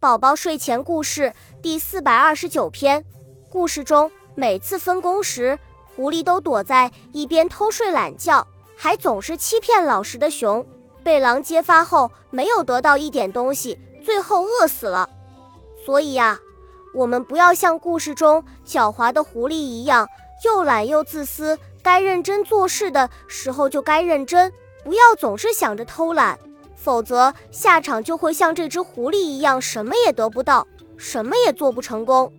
宝宝睡前故事第四百二十九篇。故事中，每次分工时，狐狸都躲在一边偷睡懒觉，还总是欺骗老实的熊。被狼揭发后，没有得到一点东西，最后饿死了。所以呀，我们不要像故事中狡猾的狐狸一样，又懒又自私。该认真做事的时候就该认真，不要总是想着偷懒。否则，下场就会像这只狐狸一样，什么也得不到，什么也做不成功。